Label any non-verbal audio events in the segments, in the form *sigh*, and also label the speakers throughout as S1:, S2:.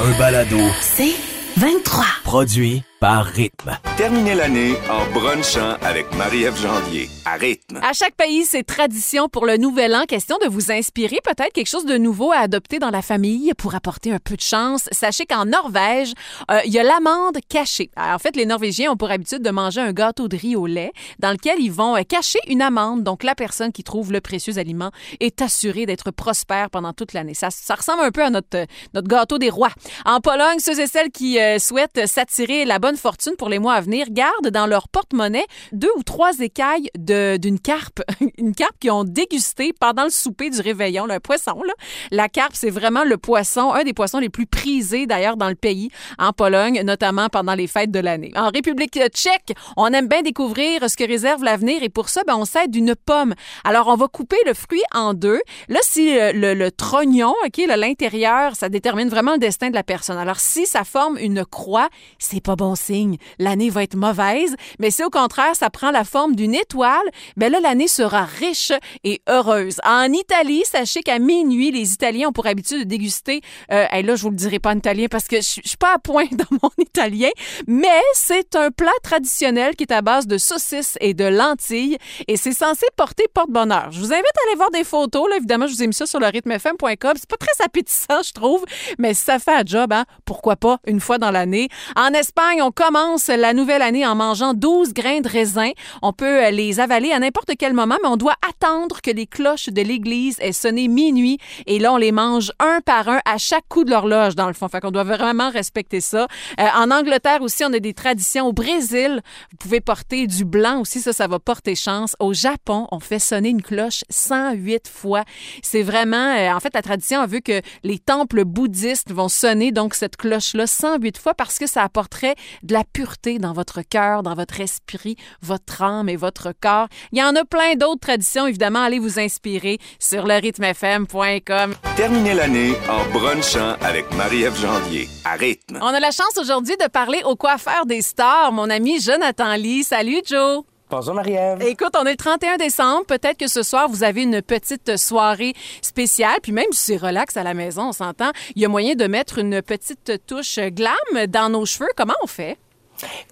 S1: un balado.
S2: C'est 23.
S1: Produit par Rythme.
S3: Terminez l'année en brunchant avec Marie-Ève Janvier à rythme.
S4: À chaque pays, c'est tradition pour le nouvel an. Question de vous inspirer peut-être quelque chose de nouveau à adopter dans la famille pour apporter un peu de chance. Sachez qu'en Norvège, euh, il y a l'amande cachée. Alors, en fait, les Norvégiens ont pour habitude de manger un gâteau de riz au lait dans lequel ils vont euh, cacher une amande. Donc, la personne qui trouve le précieux aliment est assurée d'être prospère pendant toute l'année. Ça, ça ressemble un peu à notre, notre gâteau des rois. En Pologne, ceux et celles qui euh, souhaitent s'attirer la bonne fortune pour les mois à venir gardent dans leur porte-monnaie deux ou trois écailles d'une carpe. *laughs* une carpe qu'ils ont dégustée pendant le souper du réveillon, le poisson. Là. La carpe, c'est vraiment le poisson, un des poissons les plus prisés d'ailleurs dans le pays, en Pologne, notamment pendant les fêtes de l'année. En République tchèque, on aime bien découvrir ce que réserve l'avenir et pour ça, ben, on s'aide d'une pomme. Alors, on va couper le fruit en deux. Là, si euh, le, le trognon, OK, là, l'intérieur, ça détermine vraiment le destin de la personne. Alors, si ça forme une croix, c'est pas bon signe. L'année va être mauvaise. Mais si au contraire, ça prend la forme d'une étoile, ben là, l'année sera riche et heureuse. En Italie, sachez qu'à minuit, les Italiens ont pour habitude de déguster, euh, hey, là, je vous le dirai pas en italien parce que je suis pas à point *laughs* dans mon italien, mais c'est un plat traditionnel qui est à base de saucisses et de lentilles et c'est censé porter porte-bonheur. Je vous invite à aller voir des photos. Là, évidemment, je vous ai mis ça sur le rythmefm.com. C'est pas très appétissant, je trouve, mais ça fait un job, hein, pourquoi pas une fois dans l'année. En Espagne, on commence la nouvelle année en mangeant 12 grains de raisin. On peut euh, les avaler à n'importe quel moment, mais on doit attendre que les cloches de l'église aient sonné minuit et là, on les mange un par un à chaque coup de l'horloge, dans le fond. Fait qu'on doit vraiment respecter ça. Euh, en Angleterre aussi, on a des traditions. Au Brésil, vous pouvez porter du blanc aussi, ça, ça va porter chance. Au Japon, on fait sonner une cloche 108 fois. C'est vraiment, euh, en fait, la tradition a vu que les temples bouddhistes vont sonner donc cette cloche-là 108 fois parce que ça apporterait de la pureté dans votre cœur, dans votre esprit, votre âme et votre corps. Il y en a plein d'autres traditions, évidemment. Allez vous inspirer sur le rythmefm.com.
S3: Terminez l'année en brunchant avec Marie-Ève Janvier à rythme.
S4: On a la chance aujourd'hui de parler au coiffeur des stars, mon ami Jonathan Lee. Salut Joe.
S5: Bonjour Marie-Ève.
S4: Écoute, on est le 31 décembre. Peut-être que ce soir, vous avez une petite soirée spéciale. Puis même si c'est relax à la maison, on s'entend, il y a moyen de mettre une petite touche glam dans nos cheveux. Comment on fait?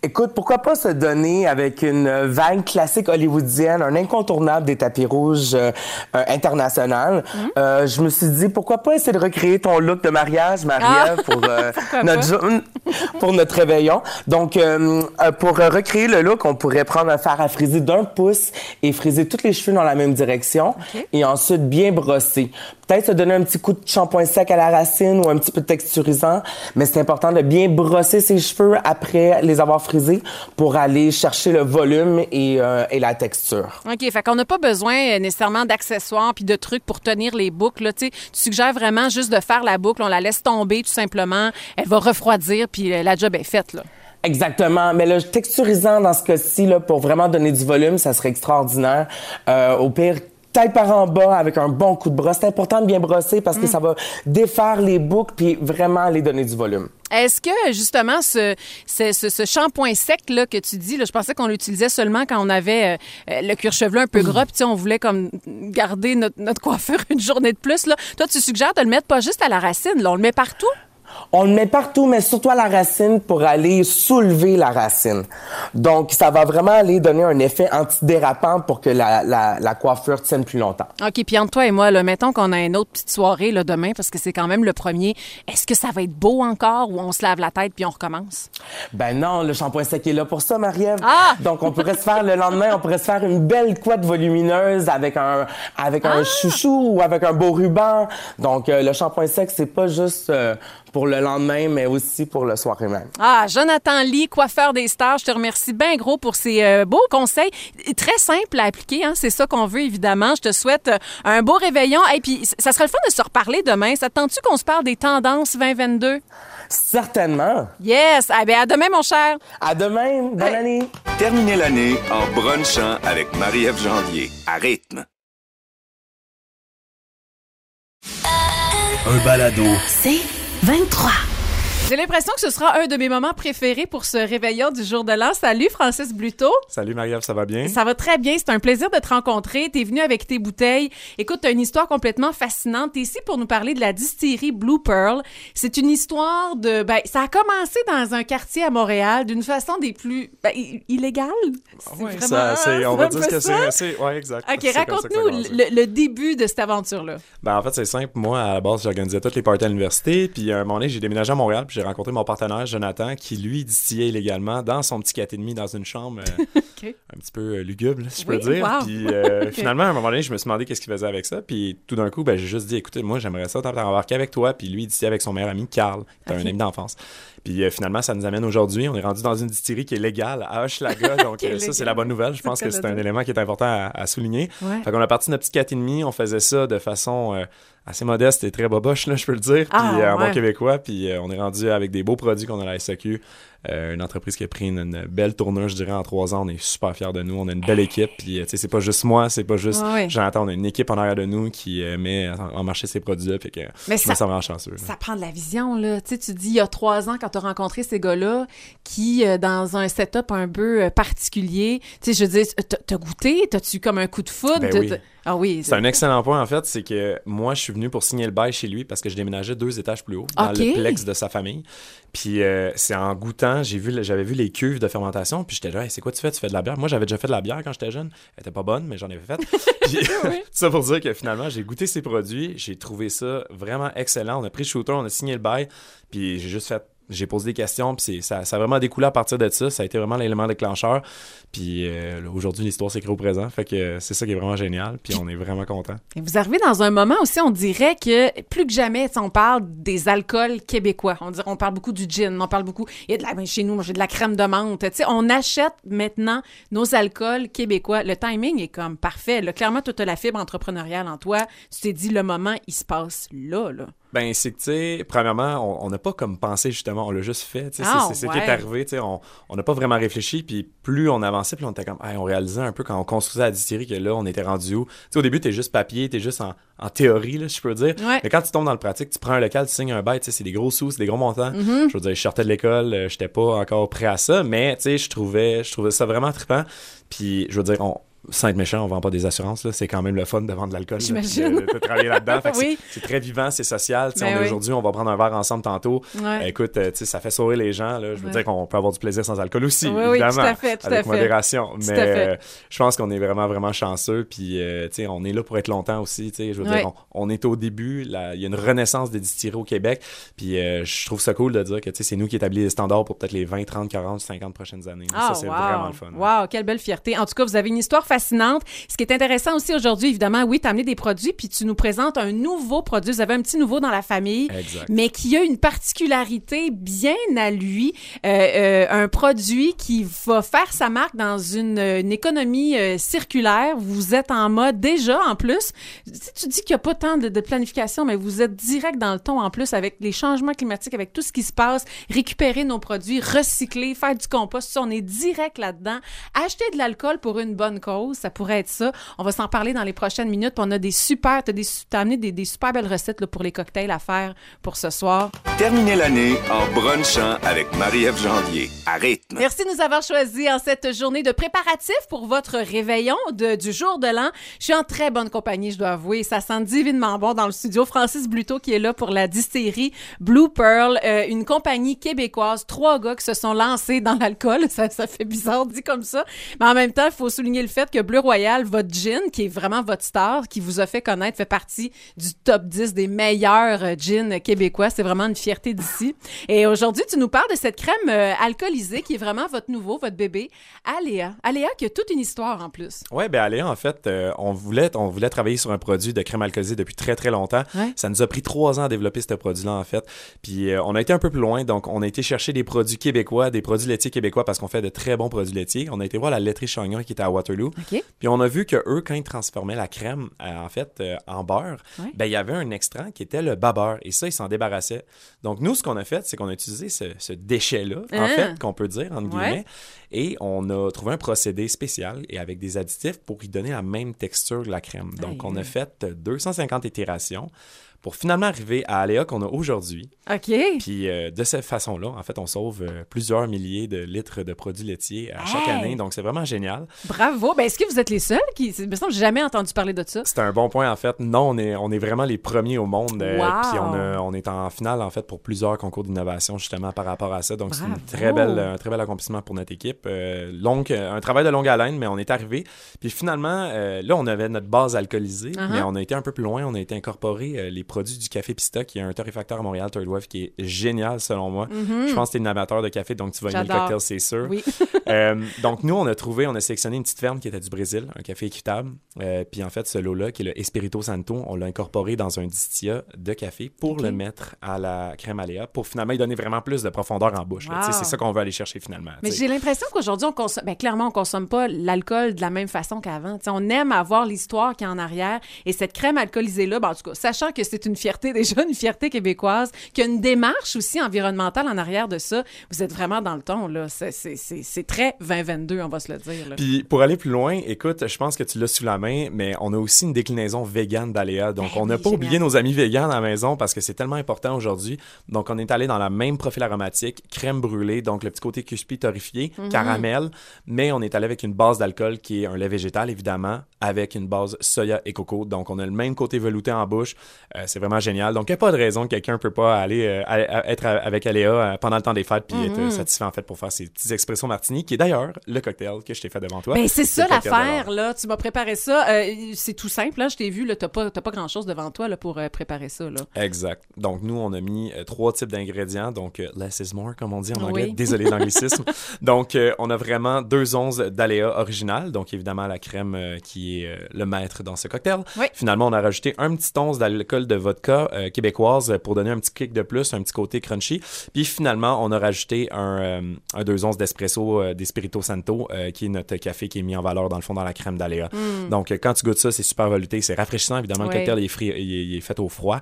S5: Écoute, pourquoi pas se donner avec une vague classique hollywoodienne, un incontournable des tapis rouges euh, euh, international.
S4: Mhm.
S5: Euh, je me suis dit, pourquoi pas essayer de recréer ton look de mariage, Marie-Ève, pour, euh, *laughs* notre *laughs* pour notre réveillon. Donc, pour recréer le look, on pourrait prendre un fer à friser d'un pouce et friser tous les cheveux dans la même direction et ensuite bien brosser. Peut-être se donner un petit coup de shampoing sec à la racine ou un petit peu de texturisant, mais c'est important de bien brosser ses cheveux après les avoir frisés pour aller chercher le volume et, euh, et la texture.
S4: OK, fait qu'on n'a pas besoin euh, nécessairement d'accessoires puis de trucs pour tenir les boucles. là. Tu suggères vraiment juste de faire la boucle, on la laisse tomber tout simplement, elle va refroidir puis euh, la job est faite. Là.
S5: Exactement. Mais le texturisant, dans ce cas-ci, là, pour vraiment donner du volume, ça serait extraordinaire. Euh, au pire, par en bas avec un bon coup de brosse. C'est important de bien brosser parce que ça va défaire les boucles puis vraiment aller donner du volume.
S4: Est-ce que justement ce, ce, ce- ce shampoing sec là que tu dis, là, je pensais qu'on l'utilisait seulement quand on avait euh, euh, le cuir chevelu un peu gras, puis on voulait comme garder notre, notre coiffure *laughs* une journée de plus. Là. Toi, tu suggères de le mettre pas juste à la racine, là, on le met partout?
S5: On le met partout, mais surtout à la racine pour aller soulever la racine. Donc, ça va vraiment aller donner un effet antidérapant pour que la, la, la coiffure tienne plus longtemps.
S4: OK, puis entre toi et moi, là, mettons qu'on a une autre petite soirée là, demain, parce que c'est quand même le premier. Est-ce que ça va être beau encore ou on se lave la tête puis on recommence?
S5: Ben non, le shampoing sec est là pour ça, Marie-Ève.
S4: Ah! *laughs*
S5: Donc, on pourrait se faire le lendemain, on pourrait se faire une belle couette volumineuse avec un, avec un chouchou ou avec un beau ruban. Donc, euh, le shampoing sec, c'est pas juste euh, pour le lendemain, mais aussi pour le soir même.
S4: Ah, Jonathan Lee, coiffeur des stars, je te remercie bien gros pour ces euh, beaux conseils. Très simple à appliquer, hein, c'est ça qu'on veut évidemment. Je te souhaite euh, un beau réveillon. Et puis, ça serait le fun de se reparler demain. Ça tente-tu qu'on se parle des tendances 2022?
S5: Certainement.
S4: Yes! Ah, ben, à demain, mon cher.
S5: À demain. Bonne
S4: Hey.
S5: année.
S3: Terminez l'année en brunchant avec Marie-Ève Janvier à rythme.
S1: Un balado.
S2: C'est 23.
S4: J'ai l'impression que ce sera un de mes moments préférés pour ce réveillon du jour de l'an. Salut Francis Bluto.
S2: Salut Marie-Ève, ça va bien?
S4: Ça va très bien. C'est un plaisir de te rencontrer. T'es venu avec tes bouteilles. Écoute, t'as une histoire complètement fascinante. T'es ici pour nous parler de la distillerie Blue Pearl. C'est une histoire de... Ben, ça a commencé dans un quartier à Montréal d'une façon des plus... Ben, illégale. Vraiment-
S2: ça, c'est- on va dire ce que c'est. c'est- Ouais, exact.
S4: OK, raconte-nous le début de cette aventure-là.
S2: Ben, en fait, c'est simple. Moi, à la base, j'organisais toutes les parties à l'université. Puis, à un moment donné, j'ai déménagé à Montréal. J'ai rencontré mon partenaire, Jonathan, qui, lui, distillait illégalement dans son petit 4,5 dans une chambre euh, *laughs* un petit peu euh, lugubre, si je
S4: Oui,
S2: peux dire.
S4: wow.
S2: Puis, *laughs* euh, finalement, à un moment donné, je me suis demandé qu'est-ce qu'il faisait avec ça. Puis, tout d'un coup, ben, j'ai juste dit, écoutez, moi, j'aimerais ça t'embarquer avec toi. Puis, lui, il distillait avec son meilleur ami, Carl, qui est un ami d'enfance. Puis, euh, finalement, ça nous amène aujourd'hui. On est rendu dans une distillerie qui est légale à Hochelaga. *laughs* Donc, euh, ça, c'est la bonne nouvelle. Je pense que
S4: ce
S2: c'est un élément qui est important à, à souligner.
S4: Ouais.
S2: Fait qu'on a parti de notre petit 4,5, on faisait ça de façon euh, assez modeste et très boboche, là, je peux le dire. Puis
S4: Ah,
S2: euh, en
S4: ouais.
S2: bon québécois, puis on est rendu avec des beaux produits qu'on a à la SAQ. Euh, une entreprise qui a pris une, une belle tournure, je dirais, en trois ans. On est super fiers de nous. On a une belle équipe. Puis, euh, tu sais, c'est pas juste moi, c'est pas juste
S4: ouais.
S2: Jonathan. On a une équipe en arrière de nous qui euh, met en, en marché ces produits-là. Fait que
S4: Mais
S2: je
S4: ça-
S2: me sens vraiment chanceux. là.
S4: Ça prend de la vision, là. Tu sais, tu dis, il y a trois ans, quand tu as rencontré ces gars-là, qui, dans un setup un peu particulier, tu sais, je veux dire, t'as- t'as goûté? T'as-tu comme un coup de foudre?
S2: Ben oui.
S4: Ah oui.
S2: C'est un excellent point, en fait, c'est que moi, je suis venu pour signer le bail chez lui parce que je déménageais deux étages plus haut, dans
S4: Ok.
S2: le plex de sa famille. Puis euh, c'est en goûtant, j'ai vu, j'avais vu les cuves de fermentation, puis j'étais là, Hey, c'est quoi tu fais? Tu fais de la bière? Moi, j'avais déjà fait de la bière quand j'étais jeune. Elle était pas bonne, mais j'en avais fait. *laughs* Puis *laughs* ça pour dire que finalement, j'ai goûté ces produits, j'ai trouvé ça vraiment excellent. On a pris le shooter, on a signé le bail, puis j'ai juste fait j'ai posé des questions, puis ça, ça a vraiment découlé à partir de ça. Ça a été vraiment l'élément déclencheur. Puis euh, aujourd'hui, l'histoire s'écrit au présent. Fait que c'est ça qui est vraiment génial. Puis on est vraiment content.
S4: Et vous arrivez dans un moment aussi, on dirait que plus que jamais, on parle des alcools québécois. On dirait, on parle beaucoup du gin, on parle beaucoup. Il y a de la, ben, chez nous, j'ai de la crème de menthe. On achète maintenant nos alcools québécois. Le timing est comme parfait. Là. Clairement, tu as la fibre entrepreneuriale en toi. Tu t'es dit, le moment, il se passe là, là.
S2: Ben, c'est que, tu sais, premièrement, on- n'a pas comme pensé, justement, on l'a juste fait. tu sais,
S4: Ah,
S2: c'est ce qui est arrivé, tu sais, on n'a pas vraiment réfléchi, puis plus on avançait, plus on était comme, Hey, on réalisait un peu quand on construisait la distillerie que là, on était rendu où. Tu sais, au début, t'es juste papier, t'es juste en, en théorie, là, je peux dire.
S4: Ouais.
S2: Mais quand tu tombes dans le pratique, tu prends un local, tu signes un bail, tu sais, c'est des gros sous, c'est des gros montants.
S4: Mm-hmm.
S2: Je veux dire, je sortais de l'école, euh, j'étais pas encore prêt à ça, mais, tu sais, je trouvais, je trouvais ça vraiment trippant. Puis, je veux dire, on, sans être méchant, on vend pas des assurances. C'est quand même le fun de vendre de l'alcool.
S4: J'imagine.
S2: De, de travailler là-dedans. *laughs*
S4: Oui.
S2: c'est- très vivant, c'est social.
S4: Ben oui.
S2: aujourd'hui, on va prendre un verre ensemble tantôt.
S4: Ouais.
S2: Écoute, euh, ça fait sourire les gens. Là. Je veux
S4: Ouais.
S2: dire qu'on peut avoir du plaisir sans alcool aussi,
S4: Oui,
S2: évidemment.
S4: tout à fait, tout
S2: avec
S4: fait.
S2: modération.
S4: Tout
S2: Mais
S4: à fait.
S2: euh, je pense qu'on est vraiment, vraiment chanceux. Puis, euh, on est là pour être longtemps aussi. Je veux
S4: Ouais.
S2: dire, on, on est au début. Il y a une renaissance des distilleries au Québec. Puis, euh, je trouve ça cool de dire que c'est nous qui établit les standards pour peut-être les 20, 30, 40, 50 prochaines années.
S4: Ah,
S2: ça, c'est
S4: wow.
S2: vraiment le fun.
S4: Wow, quelle belle fierté. En tout cas, vous avez une histoire fascinante. Ce qui est intéressant aussi aujourd'hui, évidemment, oui, tu as amené des produits, puis tu nous présentes un nouveau produit. Vous avez un petit nouveau dans la famille,
S2: Exact.
S4: mais qui a une particularité bien à lui. Euh, euh, un produit qui va faire sa marque dans une, une économie euh, circulaire. Vous êtes en mode déjà, en plus. Si tu dis qu'il n'y a pas tant de, de planification, mais vous êtes direct dans le ton en plus avec les changements climatiques, avec tout ce qui se passe, récupérer nos produits, recycler, faire du compost. On est direct là-dedans. Acheter de l'alcool pour une bonne cause, ça pourrait être ça. On va s'en parler dans les prochaines minutes. Puis on a des super, t'as des, t'as amené des, des super belles recettes là, pour les cocktails à faire pour ce soir.
S3: Terminez l'année en brunchant avec Marie-Ève Janvier. À rythme.
S4: Merci de nous avoir choisis en cette journée de préparatifs pour votre réveillon de- du jour de l'an. Je suis en très bonne compagnie, je dois avouer. Ça sent divinement bon dans le studio. Francis Bluto qui est là pour la distillerie Blue Pearl, euh, une compagnie québécoise. Trois gars qui se sont lancés dans l'alcool. *laughs* Ça, ça fait bizarre dit comme ça. Mais en même temps, il faut souligner le fait que Bleu Royal, votre gin, qui est vraiment votre star, qui vous a fait connaître, fait partie du top 10 des meilleurs euh, gins québécois. C'est vraiment une fierté d'ici. Et aujourd'hui, tu nous parles de cette crème euh, alcoolisée qui est vraiment votre nouveau, votre bébé, Aléa. Aléa qui a toute une histoire en plus.
S2: Ouais, ben allez, en fait, euh, on voulait on voulait travailler sur un produit de crème alcoolisée depuis très très longtemps.
S4: Ouais.
S2: Ça nous a pris trois ans à développer ce produit-là en fait. Puis euh, on a été un peu plus loin, donc on a été chercher des produits québécois, des produits laitiers québécois parce qu'on fait de très bons produits laitiers. On a été voir la laiterie Chagnon qui était à Waterloo.
S4: OK.
S2: Puis on a vu que eux, quand ils transformaient la crème euh, en fait euh, en beurre,
S4: Ouais.
S2: ben il y avait un extrait qui était le babeur et ça ils s'en débarrassaient. Donc nous, ce qu'on a fait, c'est qu'on a utilisé ce, ce déchet-là en
S4: Ah.
S2: fait qu'on peut dire entre
S4: Ouais.
S2: guillemets et on a trouvé un procédé spécial et avec des additifs pour y donner la même texture que la crème. Donc,
S4: Aïe,
S2: on a fait 250 itérations pour finalement arriver à Aléa qu'on a aujourd'hui.
S4: OK.
S2: Puis euh, de cette façon-là, en fait, on sauve euh, plusieurs milliers de litres de produits laitiers à chaque année. Donc, c'est vraiment génial.
S4: Bravo. Ben, est-ce que vous êtes les seuls qui. Il me semble que j'ai jamais entendu parler de ça.
S2: C'est un bon point, en fait. Non, on est, on est vraiment les premiers au monde. euh,
S4: Wow!
S2: Puis on, a- on est en finale, en fait, pour plusieurs concours d'innovation, justement, par rapport à ça. Donc, c'est une
S4: Bravo!
S2: très belle, un très bel accomplissement pour notre équipe. Euh, un travail de longue haleine, mais on est arrivé. Puis finalement, euh, là, on avait notre base alcoolisée,
S4: Uh-huh.
S2: mais on a été un peu plus loin. On a été incorporé euh, les produits du Café Pista, qui est un torréfacteur à Montréal, Third Wave, qui est génial, selon moi. Je pense que tu es une amateur de café, donc tu vas aimer le cocktail, c'est sûr.
S4: Oui. *laughs*
S2: Euh, donc, nous, on a trouvé, on a sélectionné une petite ferme qui était du Brésil, un café équitable. Euh, puis, en fait, ce lot-là, qui est le Espirito Santo, on l'a incorporé dans un distillat de café pour le mettre à la crème aléa, pour finalement y donner vraiment plus de profondeur en bouche.
S4: Wow.
S2: C'est ça qu'on veut aller chercher finalement.
S4: Mais j'ai l'impression qu'aujourd'hui, on consomme. Ben, clairement, on consomme pas l'alcool de la même façon qu'avant. On aime avoir l'histoire qui est en arrière. Et cette crème alcoolisée-là, ben, en tout cas, sachant que c'est une fierté *laughs* déjà, une fierté québécoise, qu'il y a une démarche aussi environnementale en arrière de ça, vous êtes vraiment dans le ton, là. C'est- C'est c'est- c'est très 2022, on va se le dire. là.
S2: Puis pour aller plus loin, écoute, je pense que tu l'as sous la main, mais on a aussi une déclinaison végane d'Aléa. Donc
S4: Ben
S2: on n'a
S4: oui,
S2: pas
S4: génial.
S2: oublié nos amis véganes à la maison parce que c'est tellement important aujourd'hui. Donc on est allé dans la même profil aromatique, crème brûlée, donc le petit côté cuspy torréfié,
S4: Mhm.
S2: caramel, mais on est allé avec une base d'alcool qui est un lait végétal évidemment, avec une base soya et coco. Donc on a le même côté velouté en bouche. Euh, c'est vraiment génial. Donc il n'y a pas de raison que quelqu'un peut pas aller euh, à- être avec Aléa euh, pendant le temps des fêtes puis être euh, satisfait en fait pour faire ces petits expressos martini, qui est d'ailleurs le cocktail que je t'ai fait devant toi.
S4: Ben, c'est ça l'affaire, là. Tu m'as préparé ça. Euh, c'est tout simple, là. Je t'ai vu, là. T'as pas, pas grand-chose devant toi, là, pour euh, préparer ça, là.
S2: Exact. Donc, nous, on a mis euh, trois types d'ingrédients. Donc, less is more, comme on dit en anglais.
S4: Oui.
S2: Désolé de l'anglicisme. *laughs* donc, on a vraiment deux onces d'aléa original. Donc, évidemment, la crème qui est le maître dans ce cocktail.
S4: Oui.
S2: Finalement, on a rajouté un petit once d'alcool de vodka euh, québécoise pour donner un petit kick de plus, un petit côté crunchy. Puis, finalement, on a rajouté un, euh, un deux onces d'espresso euh, d'Espirito Santo, euh, qui est notre café qui est mis en valeur, dans le fond, dans la crème d'aléa. Donc, euh, quand tu goûtes ça, c'est super velouté. C'est rafraîchissant. Évidemment, le cocktail il est, fri- il est- il est fait au froid.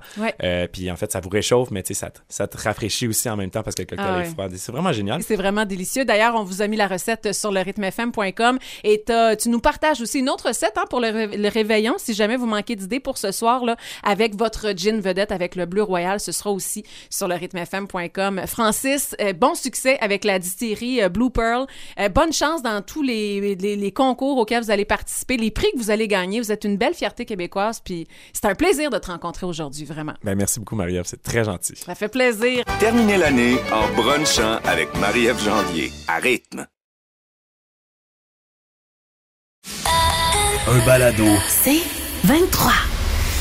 S2: Puis en fait, ça vous réchauffe, mais tu sais, ça, te- ça te rafraîchit aussi en même temps parce que le cocktail
S4: Ah
S2: est froid. C'est vraiment génial.
S4: C'est vraiment délicieux. D'ailleurs, on vous a mis la recette sur le rythmefm.com et tu nous partages aussi une autre recette hein, pour le, ré- le réveillon. Si jamais vous manquez d'idées pour ce soir, là, avec votre gin vedette, avec le bleu royal, ce sera aussi sur le rythmefm.com. Francis, euh, bon succès avec la distillerie euh, Blue Pearl. Euh, bonne chance dans tous les, les, les concours auxquels vous allez participer, les prix que vous allez gagner. Vous êtes une belle fierté québécoise, puis c'est un plaisir de te rencontrer aujourd'hui, vraiment.
S2: Ben, merci beaucoup, Marie-Ève. C'est très gentil.
S4: Ça fait plaisir.
S3: Terminez l'année en brunchant avec Marie-Ève Janvier à rythme.
S1: Un balado.
S6: C'est 23.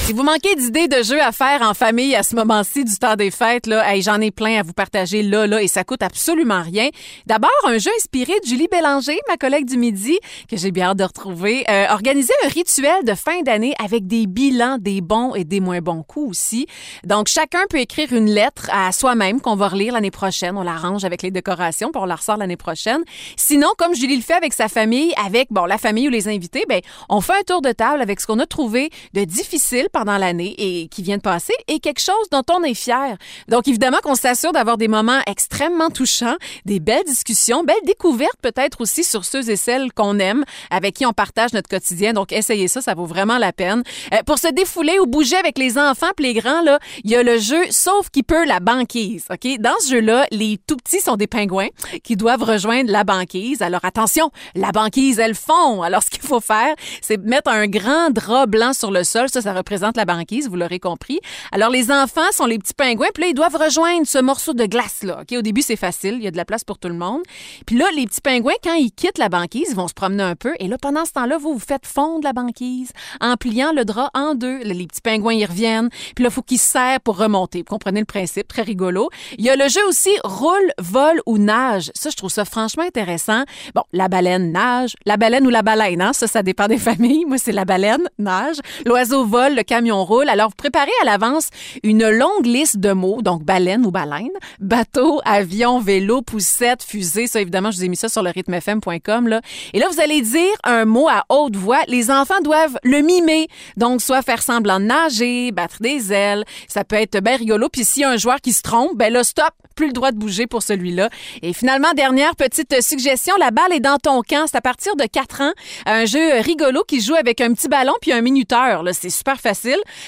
S4: Si vous manquez d'idées de jeux à faire en famille à ce moment-ci du temps des fêtes, là, hey, j'en ai plein à vous partager là, là, et ça coûte absolument rien. D'abord, un jeu inspiré de Julie Bélanger, ma collègue du midi, que j'ai bien hâte de retrouver. Euh, organiser un rituel de fin d'année avec des bilans des bons et des moins bons coups aussi. Donc, chacun peut écrire une lettre à soi-même qu'on va relire l'année prochaine. On l'arrange avec les décorations, on la ressort l'année prochaine. Sinon, comme Julie le fait avec sa famille, avec bon la famille ou les invités, ben on fait un tour de table avec ce qu'on a trouvé de difficile pendant l'année et qui vient de passer et quelque chose dont on est fier. Donc évidemment qu'on s'assure d'avoir des moments extrêmement touchants, des belles discussions, belles découvertes peut-être aussi sur ceux et celles qu'on aime, avec qui on partage notre quotidien. Donc essayez ça, ça vaut vraiment la peine. Euh, pour se défouler ou bouger avec les enfants puis les grands là, il y a le jeu Sauf qui peut la banquise. OK, dans ce jeu-là, les tout petits sont des pingouins qui doivent rejoindre la banquise. Alors attention, la banquise elle fond. Alors ce qu'il faut faire, c'est mettre un grand drap blanc sur le sol, ça ça représente la banquise, vous l'aurez compris. Alors les enfants sont les petits pingouins, puis là ils doivent rejoindre ce morceau de glace là. OK, au début c'est facile, il y a de la place pour tout le monde. Puis là les petits pingouins quand ils quittent la banquise, ils vont se promener un peu et là pendant ce temps-là, vous vous faites fondre la banquise en pliant le drap en deux. Les petits pingouins ils reviennent, puis là faut qu'ils se serrent pour remonter. Vous comprenez le principe, très rigolo. Il y a le jeu aussi roule, vole ou nage. Ça je trouve ça franchement intéressant. Bon, la baleine nage, la baleine ou la baleine, hein? ça ça dépend des familles. Moi c'est la baleine nage, l'oiseau vole, le Alors vous préparez à l'avance une longue liste de mots, donc baleine ou baleine, bateau, avion, vélo, poussette, fusée. Ça évidemment je vous ai mis ça sur le rythmefm.com là. Et là vous allez dire un mot à haute voix. Les enfants doivent le mimer, donc soit faire semblant de nager, battre des ailes. Ça peut être bien rigolo. Puis s'il y a un joueur qui se trompe, ben là stop, plus le droit de bouger pour celui-là. Et finalement dernière petite suggestion, la balle est dans ton camp. C'est à partir de 4 ans, un jeu rigolo qui joue avec un petit ballon puis un minuteur. C'est super facile.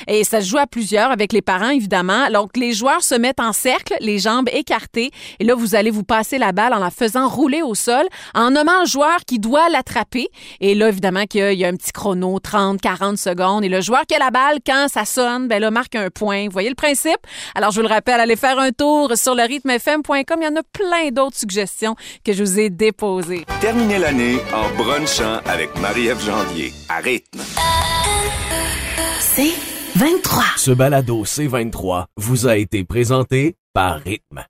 S4: Et ça se joue à plusieurs avec les parents, évidemment. Donc, les joueurs se mettent en cercle, les jambes écartées. Et là, vous allez vous passer la balle en la faisant rouler au sol, en nommant le joueur qui doit l'attraper. Et là, évidemment, qu'il y, a un petit chrono, 30, 40 secondes. Et le joueur qui a la balle, quand ça sonne, ben là, marque un point. Vous voyez le principe? Alors, je vous le rappelle, allez faire un tour sur le rythmefm.com. Il y en a plein d'autres suggestions que je vous ai déposées.
S3: Terminez l'année en brunchant avec Marie-Ève Janvier à rythme.
S1: C23. Ce balado C23 vous a été présenté par Rythme.